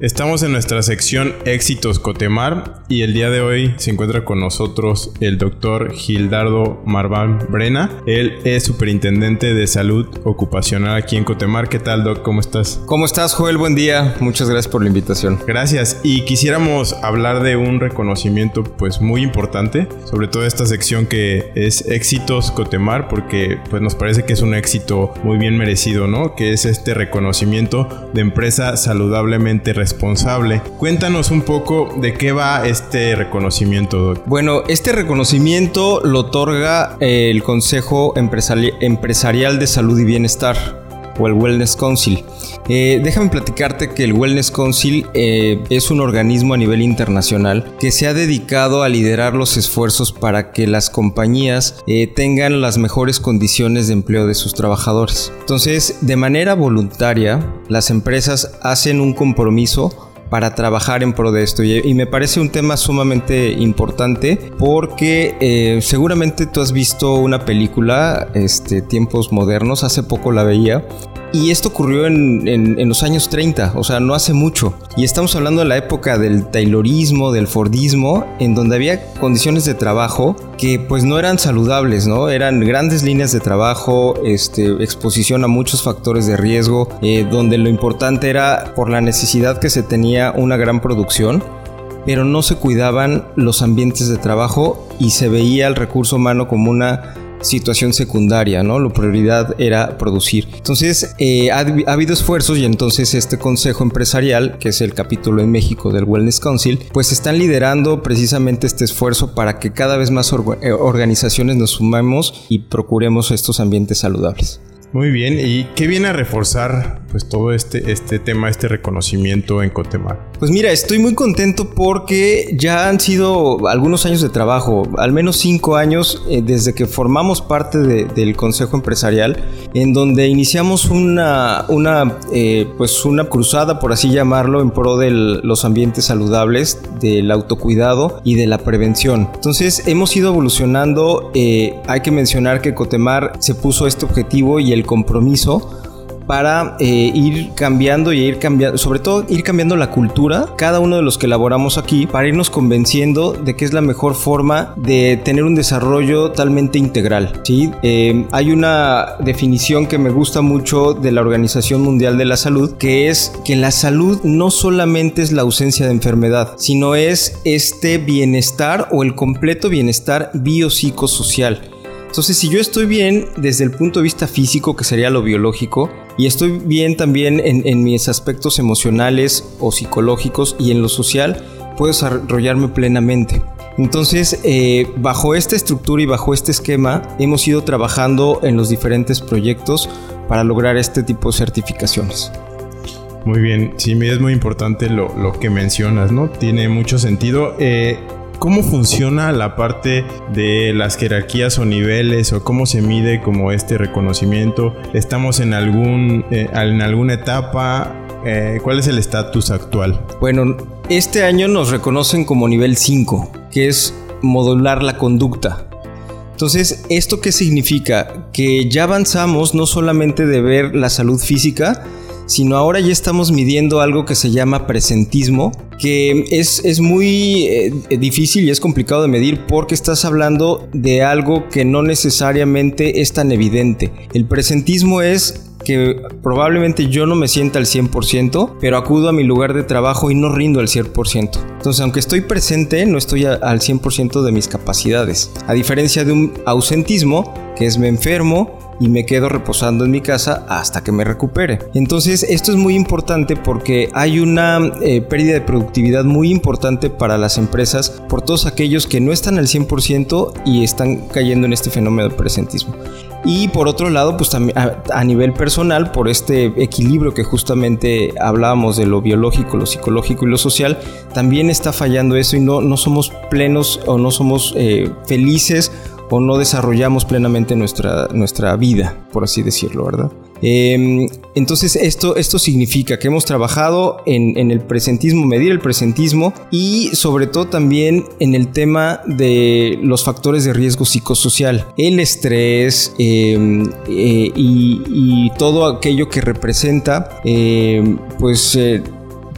Estamos en nuestra sección Éxitos Cotemar y el día de hoy se encuentra con nosotros el doctor Gildardo Marván Brena. Él es superintendente de salud ocupacional aquí en Cotemar. ¿Qué tal, doc? ¿Cómo estás? ¿Cómo estás, Joel? Buen día. Muchas gracias por la invitación. Gracias. Y quisiéramos hablar de un reconocimiento pues muy importante, sobre todo esta sección que es Éxitos Cotemar, porque pues nos parece que es un éxito muy bien merecido, ¿no? Que es este reconocimiento de empresa saludablemente responsable. Cuéntanos un poco de qué va este reconocimiento, Bueno, este reconocimiento lo otorga eh, el Consejo Empresarial de Salud y Bienestar o el Wellness Council. Eh, déjame platicarte que el Wellness Council eh, es un organismo a nivel internacional que se ha dedicado a liderar los esfuerzos para que las compañías tengan las mejores condiciones de empleo de sus trabajadores. Entonces, de manera voluntaria, las empresas hacen un compromiso para trabajar en pro de esto. Y, me parece un tema sumamente importante porque eh, seguramente tú has visto una película, este, Tiempos Modernos, hace poco la veía, y esto ocurrió en, los años 30, o sea, no hace mucho. Y estamos hablando de la época del Taylorismo, del Fordismo, en donde había condiciones de trabajo que pues no eran saludables, ¿no? Eran grandes líneas de trabajo, este, exposición a muchos factores de riesgo, eh, donde lo importante era por la necesidad que se tenía una gran producción pero no se cuidaban los ambientes de trabajo y se veía el recurso humano como una situación secundaria, ¿no? La prioridad era producir. Entonces, eh, ha, habido esfuerzos y entonces este consejo empresarial, que es el capítulo en México del Wellness Council, pues están liderando precisamente este esfuerzo para que cada vez más eh, organizaciones nos sumemos y procuremos estos ambientes saludables. Muy bien, ¿y qué viene a reforzar pues todo este, este tema, este reconocimiento en Cotemar? Pues mira, estoy muy contento porque ya han sido algunos años de trabajo, al menos cinco años eh, desde que formamos parte del Consejo Empresarial, en donde iniciamos una, una, eh, pues una cruzada, por así llamarlo, en pro de los ambientes saludables, del autocuidado y de la prevención. Entonces hemos ido evolucionando, eh, hay que mencionar que Cotemar se puso este objetivo y el compromiso para eh, ir cambiando y ir cambiando, sobre todo ir cambiando la cultura, cada uno de los que elaboramos aquí, para irnos convenciendo de que es la mejor forma de tener un desarrollo totalmente integral. ¿sí? Eh, hay una definición que me gusta mucho de la Organización Mundial de la Salud, que es que la salud no solamente es la ausencia de enfermedad, sino es este bienestar o el completo bienestar biopsicosocial. Entonces, si yo estoy bien desde el punto de vista físico, que sería lo biológico, y estoy bien también en, mis aspectos emocionales o psicológicos y en lo social, puedo desarrollarme plenamente. Entonces, eh, bajo esta estructura y bajo este esquema, hemos ido trabajando en los diferentes proyectos para lograr este tipo de certificaciones. Muy bien, sí, es muy importante lo, que mencionas, ¿no? Tiene mucho sentido. Eh, ¿Cómo funciona la parte de las jerarquías o niveles o cómo se mide como este reconocimiento? ¿Estamos en, algún, eh, en alguna etapa? Eh, ¿Cuál es el estatus actual? Bueno, este año nos reconocen como nivel 5, que es modular la conducta. Entonces, ¿esto qué significa? Que ya avanzamos no solamente de ver la salud física, sino ahora ya estamos midiendo algo que se llama presentismo, que es, es muy eh, difícil y es complicado de medir porque estás hablando de algo que no necesariamente es tan evidente. El presentismo es que probablemente yo no me sienta al 100%, pero acudo a mi lugar de trabajo y no rindo al 100%. Entonces, aunque estoy presente, no estoy al 100% de mis capacidades. A diferencia de un ausentismo, que es me enfermo, y me quedo reposando en mi casa hasta que me recupere. Entonces esto es muy importante porque hay una eh, pérdida de productividad muy importante para las empresas por todos aquellos que no están al 100% y están cayendo en este fenómeno de presentismo. Y por otro lado, pues también a, nivel personal, por este equilibrio que justamente hablábamos de lo biológico, lo psicológico y lo social, también está fallando eso y no, no somos plenos o no somos eh, felices o no desarrollamos plenamente nuestra, nuestra vida, por así decirlo, ¿verdad? Em, entonces esto, esto significa que hemos trabajado en, el presentismo, medir el presentismo y sobre todo también en el tema de los factores de riesgo psicosocial, el estrés em, eh, y, todo aquello que representa em, pues eh,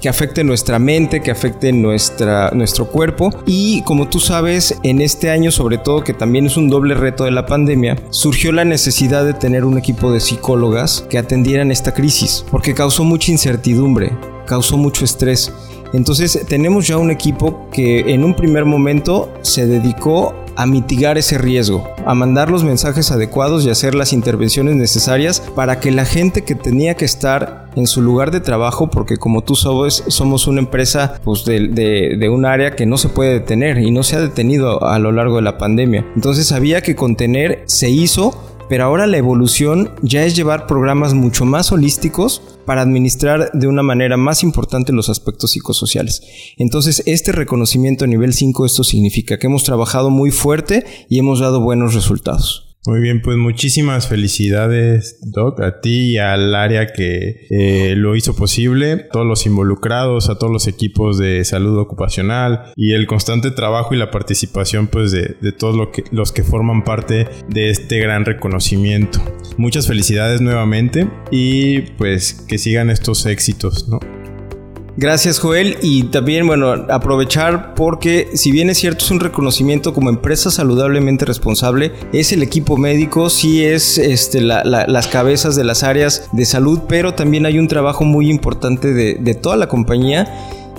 que afecte nuestra mente, que afecte nuestra, nuestro cuerpo. Y como tú sabes, en este año, sobre todo que también es un doble reto de la pandemia, surgió la necesidad de tener un equipo de psicólogas que atendieran esta crisis, porque causó mucha incertidumbre, causó mucho estrés. Entonces tenemos ya un equipo que en un primer momento se dedicó a mitigar ese riesgo, a mandar los mensajes adecuados y hacer las intervenciones necesarias para que la gente que tenía que estar en su lugar de trabajo, porque como tú sabes, somos una empresa pues, de, de, un área que no se puede detener y no se ha detenido a lo largo de la pandemia. Entonces había que contener, se hizo, pero ahora la evolución ya es llevar programas mucho más holísticos para administrar de una manera más importante los aspectos psicosociales. Entonces, este reconocimiento a nivel 5, esto significa que hemos trabajado muy fuerte y hemos dado buenos resultados. Muy bien, pues muchísimas felicidades, Doc, a ti y al área que eh, lo hizo posible, todos los involucrados, a todos los equipos de salud ocupacional y el constante trabajo y la participación pues de, todos los que forman parte de este gran reconocimiento. Muchas felicidades nuevamente y pues que sigan estos éxitos, ¿no? Gracias Joel. Y también bueno aprovechar porque si bien es cierto es un reconocimiento como empresa saludablemente responsable es el equipo médico sí es este, las cabezas de las áreas de salud pero también hay un trabajo muy importante de toda la compañía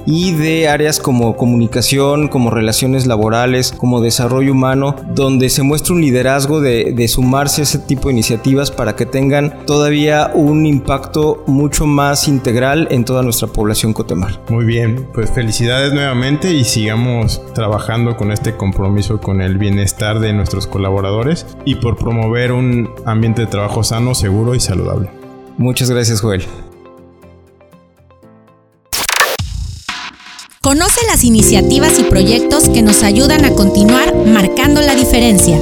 y de áreas como comunicación, como relaciones laborales, como desarrollo humano, donde se muestra un liderazgo de, sumarse a ese tipo de iniciativas para que tengan todavía un impacto mucho más integral en toda nuestra población cotemar. Muy bien, pues felicidades nuevamente y sigamos trabajando con este compromiso con el bienestar de nuestros colaboradores y por promover un ambiente de trabajo sano, seguro y saludable. Muchas gracias Joel. Conoce las iniciativas y proyectos que nos ayudan a continuar marcando la diferencia.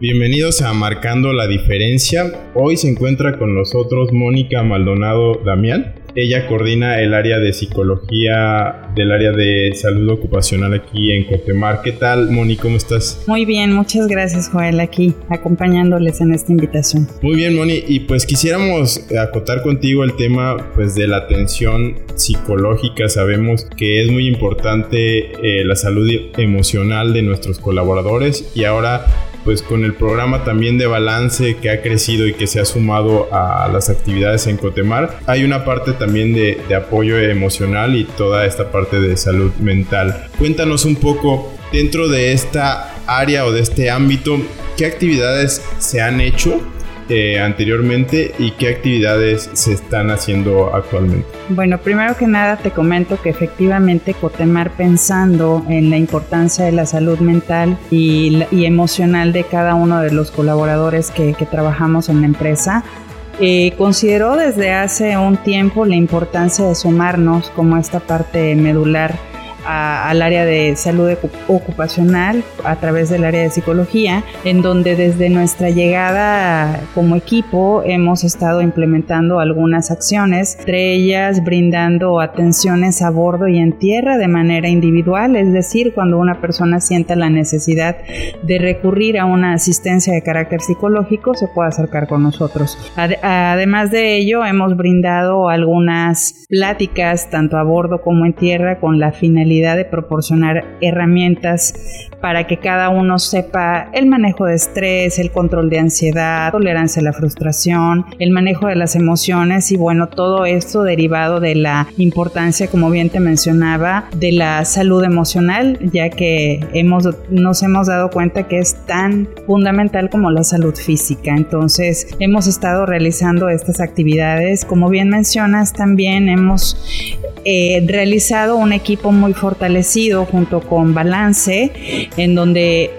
Bienvenidos a Marcando la Diferencia. Hoy se encuentra con nosotros Mónica Maldonado Damián. Ella coordina el área de psicología del área de salud ocupacional aquí en Cotemar. ¿Qué tal, Moni? ¿Cómo estás? Muy bien, muchas gracias, Joel, aquí acompañándoles en esta invitación. Muy bien, Moni. Y pues quisiéramos acotar contigo el tema pues, de la atención psicológica. Sabemos que es muy importante eh, la salud emocional de nuestros colaboradores y ahora pues con el programa también de balance que ha crecido y que se ha sumado a las actividades en Cotemar, hay una parte también de, apoyo emocional y toda esta parte de salud mental. Cuéntanos un poco dentro de esta área o de este ámbito, ¿qué actividades se han hecho eh, anteriormente y qué actividades se están haciendo actualmente? Bueno, primero que nada te comento que efectivamente Cotemar pensando en la importancia de la salud mental y, emocional de cada uno de los colaboradores que, trabajamos en la empresa, eh, consideró desde hace un tiempo la importancia de sumarnos como esta parte medular al área de salud ocupacional a través del área de psicología, en donde desde nuestra llegada como equipo hemos estado implementando algunas acciones, entre ellas brindando atenciones a bordo y en tierra de manera individual, es decir, cuando una persona sienta la necesidad de recurrir a una asistencia de carácter psicológico, se puede acercar con nosotros. Además de ello, hemos brindado algunas pláticas tanto a bordo como en tierra con la finalidad finalidad de proporcionar herramientas para que cada uno sepa el manejo de estrés, el control de ansiedad, tolerancia a la frustración, el manejo de las emociones y bueno, todo esto derivado de la importancia, como bien te mencionaba, de la salud emocional, ya que hemos, nos hemos dado cuenta que es tan fundamental como la salud física. Entonces, hemos estado realizando estas actividades. Como bien mencionas, también hemos eh, realizado un equipo muy fortalecido junto con Balance, en donde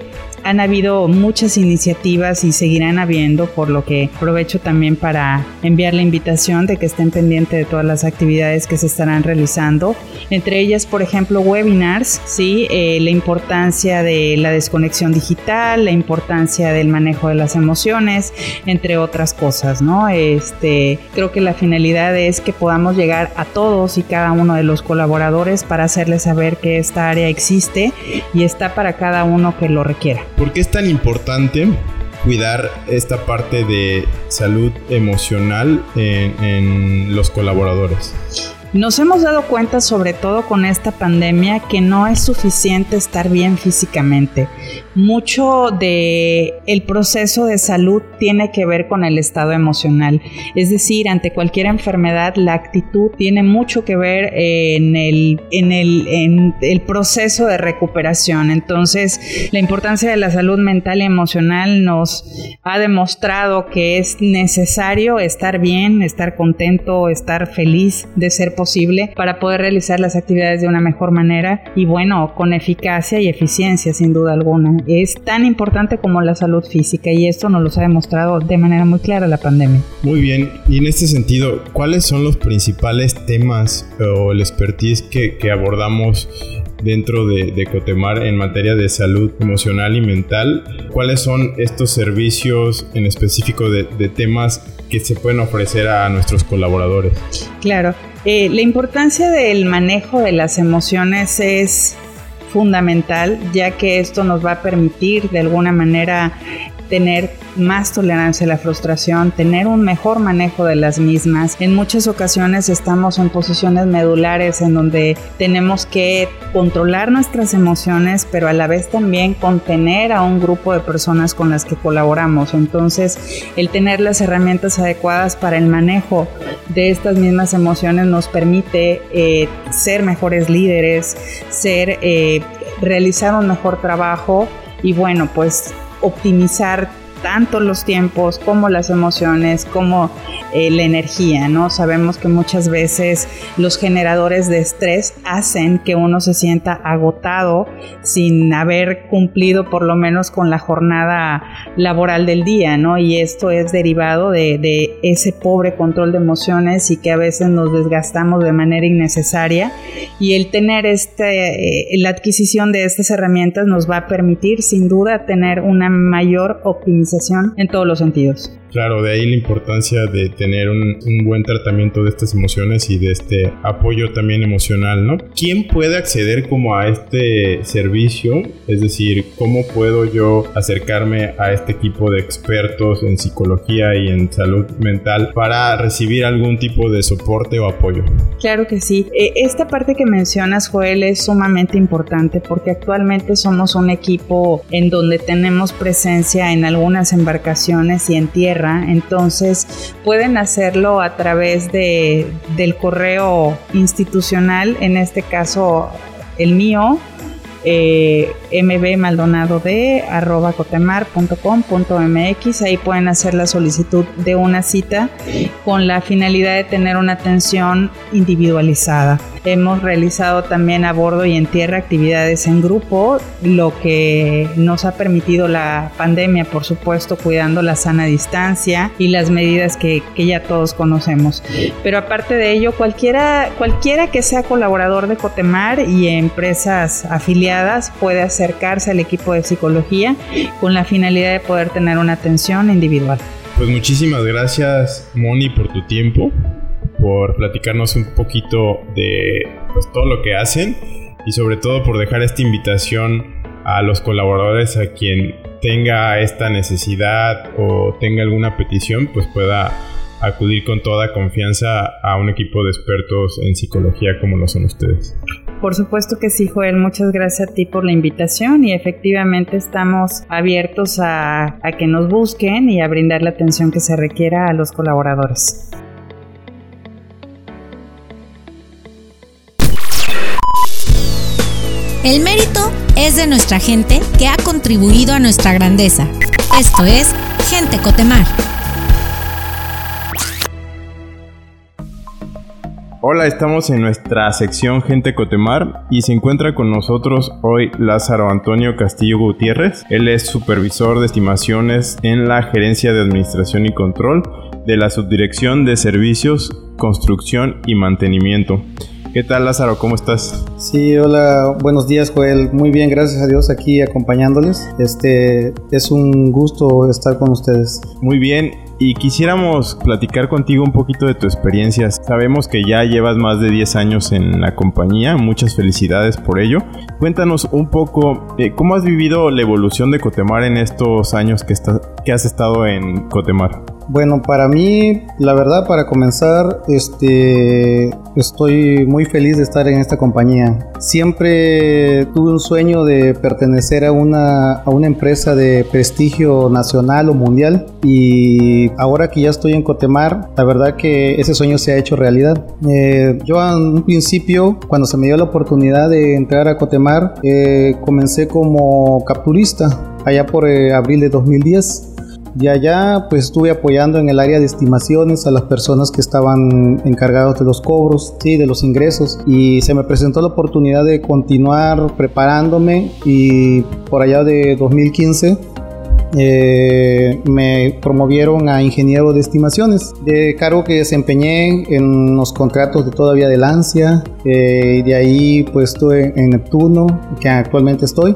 han habido muchas iniciativas y seguirán habiendo, por lo que aprovecho también para enviar la invitación de que estén pendientes de todas las actividades que se estarán realizando. Entre ellas, por ejemplo, webinars, ¿sí? Eh, la importancia de la desconexión digital, la importancia del manejo de las emociones, entre otras cosas, ¿no? Este, creo que la finalidad es que podamos llegar a todos y cada uno de los colaboradores para hacerles saber que esta área existe y está para cada uno que lo requiera. ¿Por qué es tan importante cuidar esta parte de salud emocional en, los colaboradores? Nos hemos dado cuenta, sobre todo con esta pandemia, que no es suficiente estar bien físicamente. Mucho de el proceso de salud tiene que ver con el estado emocional. Es decir, ante cualquier enfermedad, la actitud tiene mucho que ver en el, en el, en el proceso de recuperación. Entonces, la importancia de la salud mental y emocional nos ha demostrado que es necesario estar bien, estar contento, estar feliz de ser posible para poder realizar las actividades de una mejor manera y bueno, con eficacia y eficiencia sin duda alguna. Es tan importante como la salud física y esto nos lo ha demostrado de manera muy clara la pandemia. Muy bien, y en este sentido, ¿cuáles son los principales temas o el expertise que, que abordamos dentro de, de, Cotemar en materia de salud emocional y mental. ¿Cuáles son estos servicios en específico de, de temas que se pueden ofrecer a nuestros colaboradores? Claro, eh, la importancia del manejo de las emociones es fundamental, ya que esto nos va a permitir de alguna manera tener más tolerancia a la frustración, tener un mejor manejo de las mismas. En muchas ocasiones estamos en posiciones medulares en donde tenemos que controlar nuestras emociones, pero a la vez también contener a un grupo de personas con las que colaboramos. Entonces, el tener las herramientas adecuadas para el manejo de estas mismas emociones nos permite eh, ser mejores líderes, ser, eh, realizar un mejor trabajo y bueno, pues optimizar tanto los tiempos como las emociones, como eh, la energía, ¿no? Sabemos que muchas veces los generadores de estrés hacen que uno se sienta agotado sin haber cumplido por lo menos con la jornada laboral del día, ¿no? Y esto es derivado de, de ese pobre control de emociones y que a veces nos desgastamos de manera innecesaria y el tener este, eh, la adquisición de estas herramientas nos va a permitir sin duda tener una mayor optimización en todos los sentidos. Claro, de ahí la importancia de tener un, buen tratamiento de estas emociones y de este apoyo también emocional, ¿no? ¿Quién puede acceder como a este servicio? Es decir, ¿cómo puedo yo acercarme a este equipo de expertos en psicología y en salud mental para recibir algún tipo de soporte o apoyo? Claro que sí. Eh, esta parte que mencionas, Joel, es sumamente importante porque actualmente somos un equipo en donde tenemos presencia en algunas embarcaciones y en tierra entonces pueden hacerlo a través de, del correo institucional, en este caso el mío, eh, mbmaldonado.cotemar.com.mx. Ahí pueden hacer la solicitud de una cita con la finalidad de tener una atención individualizada. Hemos realizado también a bordo y en tierra actividades en grupo, lo que nos ha permitido la pandemia, por supuesto, cuidando la sana distancia y las medidas que, que ya todos conocemos. Pero aparte de ello, cualquiera, cualquiera que sea colaborador de Cotemar y empresas afiliadas puede acercarse al equipo de psicología con la finalidad de poder tener una atención individual. Pues muchísimas gracias, Moni, por tu tiempo por platicarnos un poquito de pues, todo lo que hacen y sobre todo por dejar esta invitación a los colaboradores a quien tenga esta necesidad o tenga alguna petición, pues pueda acudir con toda confianza a un equipo de expertos en psicología como lo son ustedes. Por supuesto que sí, Joel. Muchas gracias a ti por la invitación y efectivamente estamos abiertos a, a que nos busquen y a brindar la atención que se requiera a los colaboradores. El mérito es de nuestra gente que ha contribuido a nuestra grandeza. Esto es Gente Cotemar. Hola, estamos en nuestra sección Gente Cotemar y se encuentra con nosotros hoy Lázaro Antonio Castillo Gutiérrez. Él es supervisor de estimaciones en la Gerencia de Administración y Control de la Subdirección de Servicios, Construcción y Mantenimiento. ¿Qué tal Lázaro? ¿Cómo estás? Sí, hola, buenos días Joel. Muy bien, gracias a Dios aquí acompañándoles. Este es un gusto estar con ustedes. Muy bien, y quisiéramos platicar contigo un poquito de tu experiencia. Sabemos que ya llevas más de 10 años en la compañía, muchas felicidades por ello. Cuéntanos un poco eh, cómo has vivido la evolución de Cotemar en estos años que, que has estado en Cotemar. Bueno, para mí, la verdad, para comenzar, este, estoy muy feliz de estar en esta compañía. Siempre tuve un sueño de pertenecer a una, a una empresa de prestigio nacional o mundial y ahora que ya estoy en Cotemar, la verdad que ese sueño se ha hecho realidad. Eh, yo en un principio, cuando se me dio la oportunidad de entrar a Cotemar, eh, comencé como capturista allá por eh, abril de 2010 y allá pues estuve apoyando en el área de estimaciones a las personas que estaban encargados de los cobros, sí, de los ingresos. Y se me presentó la oportunidad de continuar preparándome y por allá de 2015 eh, me promovieron a ingeniero de estimaciones, de cargo que desempeñé en los contratos de todavía de Lancia, eh, y de ahí pues estuve en Neptuno, que actualmente estoy,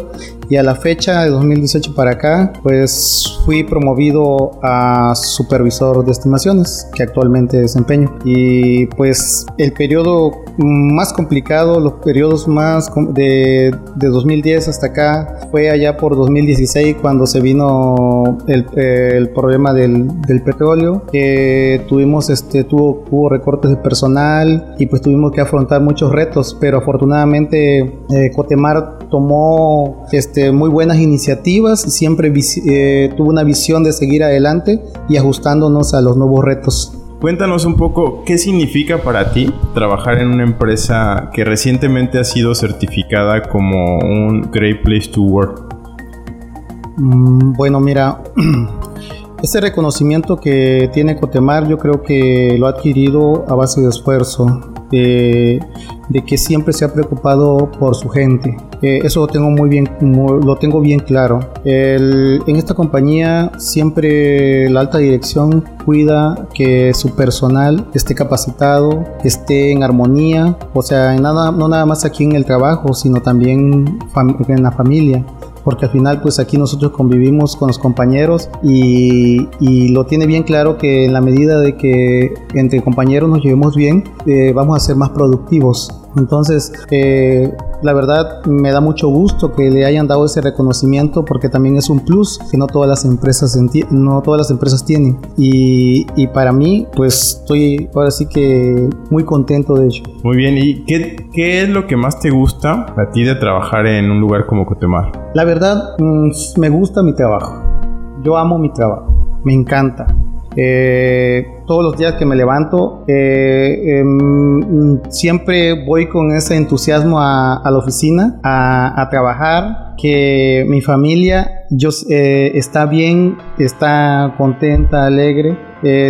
y a la fecha de 2018 para acá, pues fui promovido a supervisor de estimaciones, que actualmente desempeño. Y pues el periodo más complicado, los periodos más de, de 2010 hasta acá, fue allá por 2016 cuando se vino el, el problema del, del, petróleo, que tuvimos, este, tuvo, hubo recortes de personal y pues tuvimos que afrontar muchos retos, pero afortunadamente eh, Cotemar tomó este, muy buenas iniciativas y siempre eh, tuvo una visión de seguir adelante y ajustándonos a los nuevos retos. Cuéntanos un poco qué significa para ti trabajar en una empresa que recientemente ha sido certificada como un Great Place to Work. Mm, bueno, mira, este reconocimiento que tiene Cotemar yo creo que lo ha adquirido a base de esfuerzo, de, que siempre se ha preocupado por su gente. Eh, eso lo tengo muy bien, lo tengo bien claro. en esta compañía siempre la alta dirección cuida que su personal esté capacitado, esté en armonía, o sea, nada, no nada más aquí en el trabajo, sino también en la familia porque al final pues aquí nosotros convivimos con los compañeros y, lo tiene bien claro que en la medida de que entre compañeros nos llevemos bien, eh, vamos a ser más productivos. Entonces, eh, la verdad me da mucho gusto que le hayan dado ese reconocimiento porque también es un plus que no todas las empresas no todas las empresas tienen y, y para mí pues estoy ahora sí que muy contento de ello. Muy bien, ¿y qué, qué es lo que más te gusta a ti de trabajar en un lugar como Cotemar? La verdad mm, me gusta mi trabajo. Yo amo mi trabajo, me encanta. Eh, todos los días que me levanto, eh, em, siempre voy con ese entusiasmo a, la oficina, a, trabajar, que mi familia yo, eh, está bien, está contenta, alegre.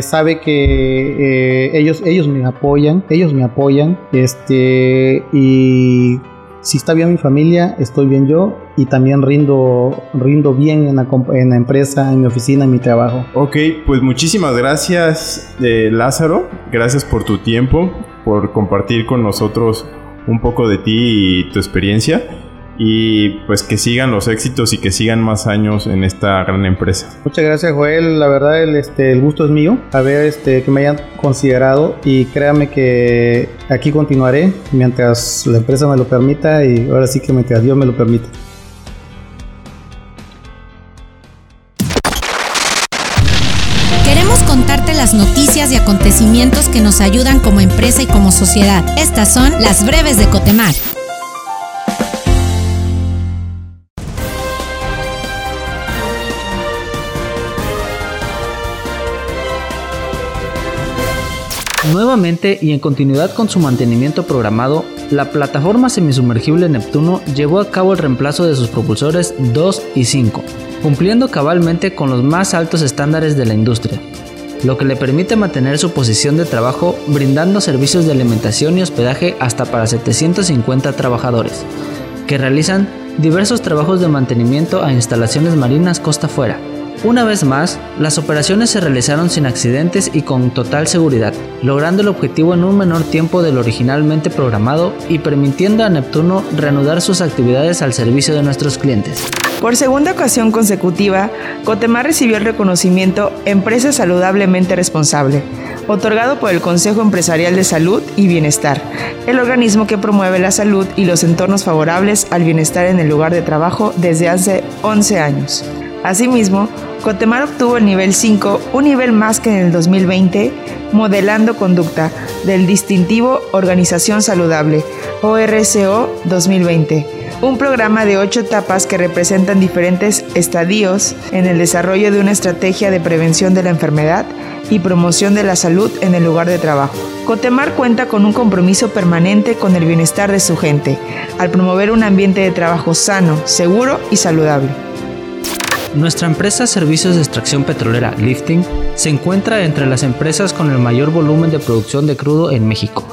sabe que ellos, ellos me apoyan, ellos me apoyan, este, y si está bien mi familia, estoy bien yo y también rindo, rindo bien en la, en la empresa, en mi oficina, en mi trabajo. Ok, pues muchísimas gracias eh, Lázaro, gracias por tu tiempo, por compartir con nosotros un poco de ti y tu experiencia y pues que sigan los éxitos y que sigan más años en esta gran empresa. Muchas gracias Joel, la verdad el, este, el gusto es mío, a ver este, que me hayan considerado y créame que aquí continuaré mientras la empresa me lo permita y ahora sí que mientras Dios me lo permita. ayudan como empresa y como sociedad. Estas son las breves de Cotemac. Nuevamente y en continuidad con su mantenimiento programado, la plataforma semisumergible Neptuno llevó a cabo el reemplazo de sus propulsores 2 y 5, cumpliendo cabalmente con los más altos estándares de la industria lo que le permite mantener su posición de trabajo brindando servicios de alimentación y hospedaje hasta para 750 trabajadores, que realizan diversos trabajos de mantenimiento a instalaciones marinas costa afuera una vez más, las operaciones se realizaron sin accidentes y con total seguridad, logrando el objetivo en un menor tiempo de lo originalmente programado y permitiendo a Neptuno reanudar sus actividades al servicio de nuestros clientes. Por segunda ocasión consecutiva, Cotemar recibió el reconocimiento Empresa Saludablemente Responsable, otorgado por el Consejo Empresarial de Salud y Bienestar, el organismo que promueve la salud y los entornos favorables al bienestar en el lugar de trabajo desde hace 11 años. Asimismo, Cotemar obtuvo el nivel 5, un nivel más que en el 2020, modelando conducta del distintivo Organización Saludable, ORCO 2020, un programa de ocho etapas que representan diferentes estadios en el desarrollo de una estrategia de prevención de la enfermedad y promoción de la salud en el lugar de trabajo. Cotemar cuenta con un compromiso permanente con el bienestar de su gente, al promover un ambiente de trabajo sano, seguro y saludable. Nuestra empresa Servicios de Extracción Petrolera Lifting se encuentra entre las empresas con el mayor volumen de producción de crudo en México,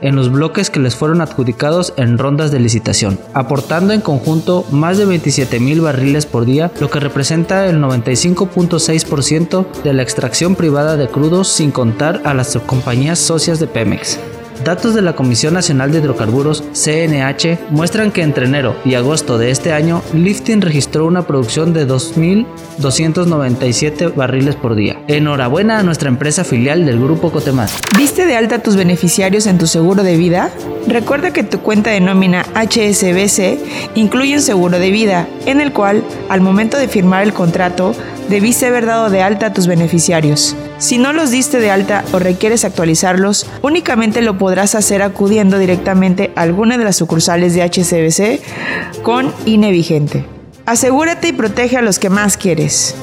en los bloques que les fueron adjudicados en rondas de licitación, aportando en conjunto más de 27 mil barriles por día, lo que representa el 95.6% de la extracción privada de crudo sin contar a las compañías socias de Pemex. Datos de la Comisión Nacional de Hidrocarburos, CNH, muestran que entre enero y agosto de este año, Lifting registró una producción de 2.297 barriles por día. Enhorabuena a nuestra empresa filial del Grupo Cotemar. ¿Viste de alta tus beneficiarios en tu seguro de vida? Recuerda que tu cuenta de nómina HSBC incluye un seguro de vida, en el cual, al momento de firmar el contrato, debiste haber dado de alta a tus beneficiarios. Si no los diste de alta o requieres actualizarlos, únicamente lo podrás hacer acudiendo directamente a alguna de las sucursales de HCBC con INE vigente. Asegúrate y protege a los que más quieres.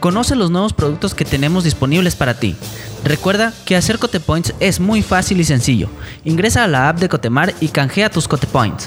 Conoce los nuevos productos que tenemos disponibles para ti. Recuerda que hacer Cotepoints es muy fácil y sencillo. Ingresa a la app de Cotemar y canjea tus Cotepoints.